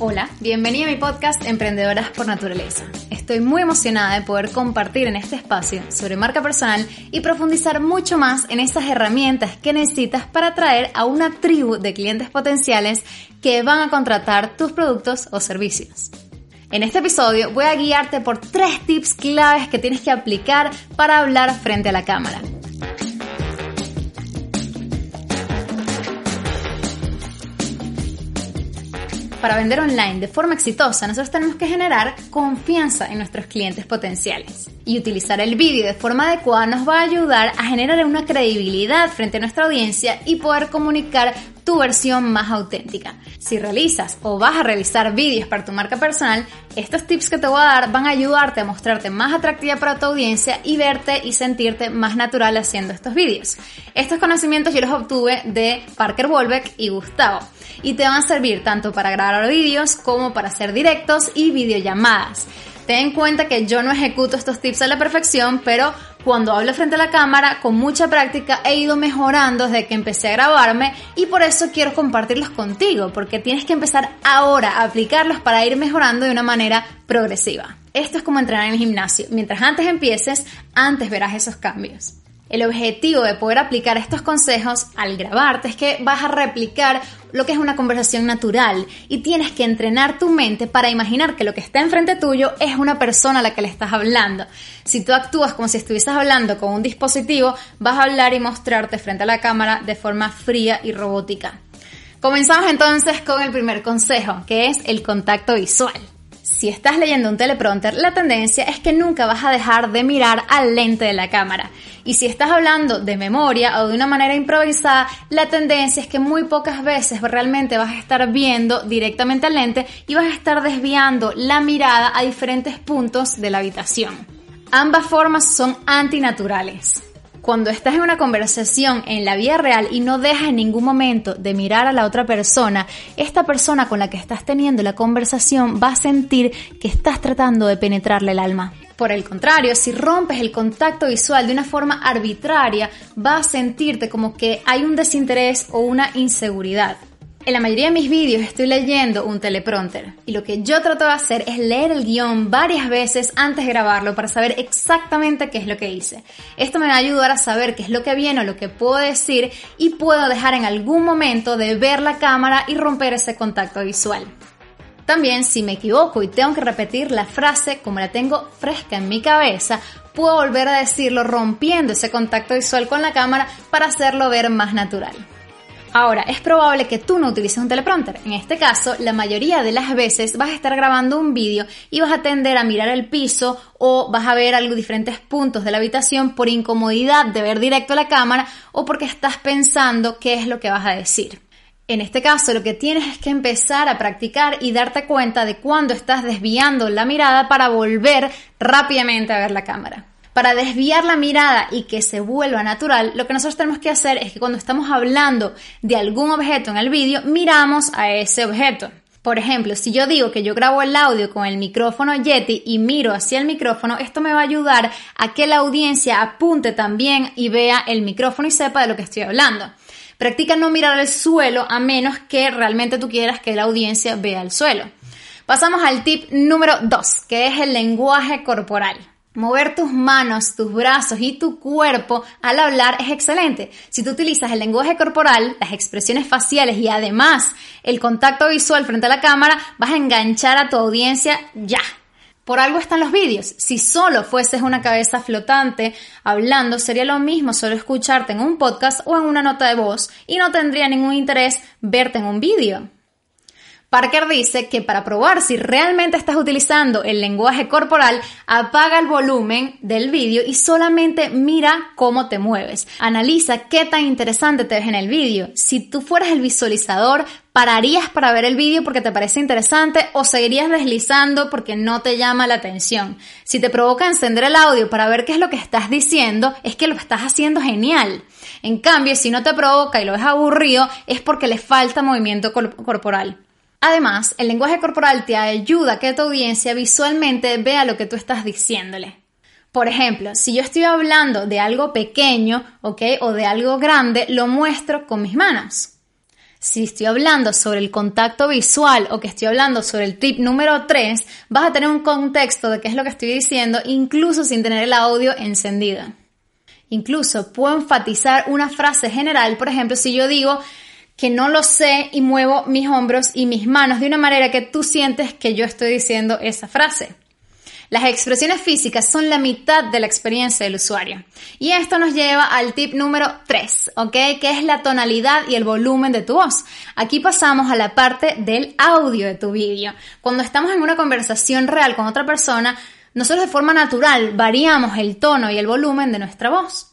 Hola, bienvenida a mi podcast Emprendedoras por Naturaleza. Estoy muy emocionada de poder compartir en este espacio sobre marca personal y profundizar mucho más en esas herramientas que necesitas para atraer a una tribu de clientes potenciales que van a contratar tus productos o servicios. En este episodio voy a guiarte por tres tips claves que tienes que aplicar para hablar frente a la cámara. Para vender online de forma exitosa, nosotros tenemos que generar confianza en nuestros clientes potenciales. Y utilizar el vídeo de forma adecuada nos va a ayudar a generar una credibilidad frente a nuestra audiencia y poder comunicar tu versión más auténtica. Si realizas o vas a realizar vídeos para tu marca personal, estos tips que te voy a dar van a ayudarte a mostrarte más atractiva para tu audiencia y verte y sentirte más natural haciendo estos vídeos. Estos conocimientos yo los obtuve de Parker Wolbeck y Gustavo y te van a servir tanto para grabar vídeos como para hacer directos y videollamadas. Ten en cuenta que yo no ejecuto estos tips a la perfección, pero cuando hablo frente a la cámara, con mucha práctica he ido mejorando desde que empecé a grabarme y por eso quiero compartirlos contigo, porque tienes que empezar ahora a aplicarlos para ir mejorando de una manera progresiva. Esto es como entrenar en el gimnasio. Mientras antes empieces, antes verás esos cambios. El objetivo de poder aplicar estos consejos al grabarte es que vas a replicar lo que es una conversación natural y tienes que entrenar tu mente para imaginar que lo que está enfrente tuyo es una persona a la que le estás hablando. Si tú actúas como si estuvieses hablando con un dispositivo, vas a hablar y mostrarte frente a la cámara de forma fría y robótica. Comenzamos entonces con el primer consejo, que es el contacto visual. Si estás leyendo un teleprompter, la tendencia es que nunca vas a dejar de mirar al lente de la cámara. Y si estás hablando de memoria o de una manera improvisada, la tendencia es que muy pocas veces realmente vas a estar viendo directamente al lente y vas a estar desviando la mirada a diferentes puntos de la habitación. Ambas formas son antinaturales. Cuando estás en una conversación en la vida real y no dejas en ningún momento de mirar a la otra persona, esta persona con la que estás teniendo la conversación va a sentir que estás tratando de penetrarle el alma. Por el contrario, si rompes el contacto visual de una forma arbitraria, va a sentirte como que hay un desinterés o una inseguridad. En la mayoría de mis vídeos estoy leyendo un teleprompter y lo que yo trato de hacer es leer el guion varias veces antes de grabarlo para saber exactamente qué es lo que hice. Esto me va a ayudar a saber qué es lo que viene o lo que puedo decir y puedo dejar en algún momento de ver la cámara y romper ese contacto visual. También si me equivoco y tengo que repetir la frase como la tengo fresca en mi cabeza, puedo volver a decirlo rompiendo ese contacto visual con la cámara para hacerlo ver más natural. Ahora, es probable que tú no utilices un teleprompter. En este caso, la mayoría de las veces vas a estar grabando un vídeo y vas a tender a mirar el piso o vas a ver algo diferentes puntos de la habitación por incomodidad de ver directo a la cámara o porque estás pensando qué es lo que vas a decir. En este caso, lo que tienes es que empezar a practicar y darte cuenta de cuándo estás desviando la mirada para volver rápidamente a ver la cámara. Para desviar la mirada y que se vuelva natural, lo que nosotros tenemos que hacer es que cuando estamos hablando de algún objeto en el vídeo, miramos a ese objeto. Por ejemplo, si yo digo que yo grabo el audio con el micrófono Yeti y miro hacia el micrófono, esto me va a ayudar a que la audiencia apunte también y vea el micrófono y sepa de lo que estoy hablando. Practica no mirar al suelo a menos que realmente tú quieras que la audiencia vea el suelo. Pasamos al tip número 2, que es el lenguaje corporal. Mover tus manos, tus brazos y tu cuerpo al hablar es excelente. Si tú utilizas el lenguaje corporal, las expresiones faciales y además el contacto visual frente a la cámara, vas a enganchar a tu audiencia ya. Por algo están los vídeos. Si solo fueses una cabeza flotante hablando, sería lo mismo solo escucharte en un podcast o en una nota de voz y no tendría ningún interés verte en un vídeo. Parker dice que para probar si realmente estás utilizando el lenguaje corporal, apaga el volumen del vídeo y solamente mira cómo te mueves. Analiza qué tan interesante te ves en el vídeo. Si tú fueras el visualizador, ¿pararías para ver el vídeo porque te parece interesante o seguirías deslizando porque no te llama la atención? Si te provoca encender el audio para ver qué es lo que estás diciendo, es que lo estás haciendo genial. En cambio, si no te provoca y lo ves aburrido, es porque le falta movimiento corporal. Además, el lenguaje corporal te ayuda a que tu audiencia visualmente vea lo que tú estás diciéndole. Por ejemplo, si yo estoy hablando de algo pequeño, ¿ok? O de algo grande, lo muestro con mis manos. Si estoy hablando sobre el contacto visual o que estoy hablando sobre el tip número 3, vas a tener un contexto de qué es lo que estoy diciendo, incluso sin tener el audio encendido. Incluso puedo enfatizar una frase general, por ejemplo, si yo digo, que no lo sé y muevo mis hombros y mis manos de una manera que tú sientes que yo estoy diciendo esa frase. Las expresiones físicas son la mitad de la experiencia del usuario. Y esto nos lleva al tip número 3, ¿ok? Que es la tonalidad y el volumen de tu voz. Aquí pasamos a la parte del audio de tu vídeo. Cuando estamos en una conversación real con otra persona, nosotros de forma natural variamos el tono y el volumen de nuestra voz.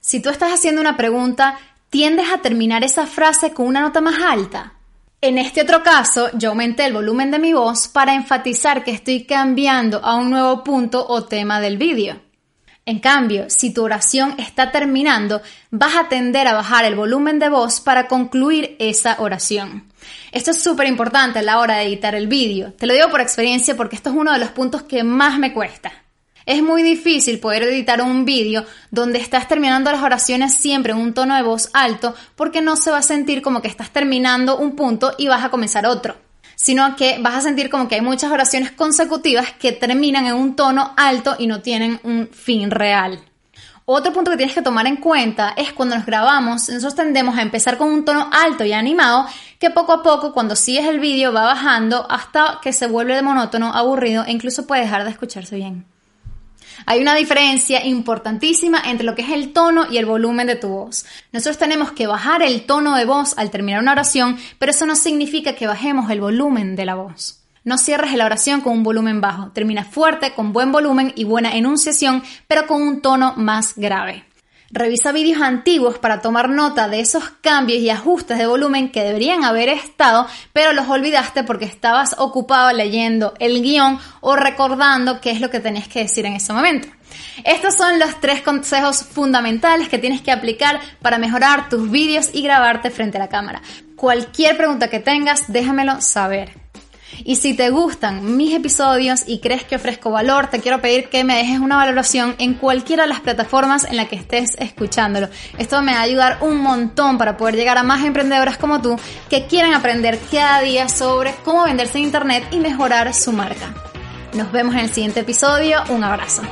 Si tú estás haciendo una pregunta tiendes a terminar esa frase con una nota más alta. En este otro caso, yo aumenté el volumen de mi voz para enfatizar que estoy cambiando a un nuevo punto o tema del vídeo. En cambio, si tu oración está terminando, vas a tender a bajar el volumen de voz para concluir esa oración. Esto es súper importante a la hora de editar el vídeo. Te lo digo por experiencia porque esto es uno de los puntos que más me cuesta. Es muy difícil poder editar un vídeo donde estás terminando las oraciones siempre en un tono de voz alto porque no se va a sentir como que estás terminando un punto y vas a comenzar otro, sino que vas a sentir como que hay muchas oraciones consecutivas que terminan en un tono alto y no tienen un fin real. Otro punto que tienes que tomar en cuenta es cuando nos grabamos, nosotros tendemos a empezar con un tono alto y animado que poco a poco cuando sigues el vídeo va bajando hasta que se vuelve monótono, aburrido e incluso puede dejar de escucharse bien. Hay una diferencia importantísima entre lo que es el tono y el volumen de tu voz. Nosotros tenemos que bajar el tono de voz al terminar una oración, pero eso no significa que bajemos el volumen de la voz. No cierres la oración con un volumen bajo, termina fuerte, con buen volumen y buena enunciación, pero con un tono más grave. Revisa vídeos antiguos para tomar nota de esos cambios y ajustes de volumen que deberían haber estado, pero los olvidaste porque estabas ocupado leyendo el guion o recordando qué es lo que tenías que decir en ese momento. Estos son los tres consejos fundamentales que tienes que aplicar para mejorar tus vídeos y grabarte frente a la cámara. Cualquier pregunta que tengas, déjamelo saber. Y si te gustan mis episodios y crees que ofrezco valor, te quiero pedir que me dejes una valoración en cualquiera de las plataformas en la que estés escuchándolo. Esto me va a ayudar un montón para poder llegar a más emprendedoras como tú que quieran aprender cada día sobre cómo venderse en Internet y mejorar su marca. Nos vemos en el siguiente episodio. Un abrazo.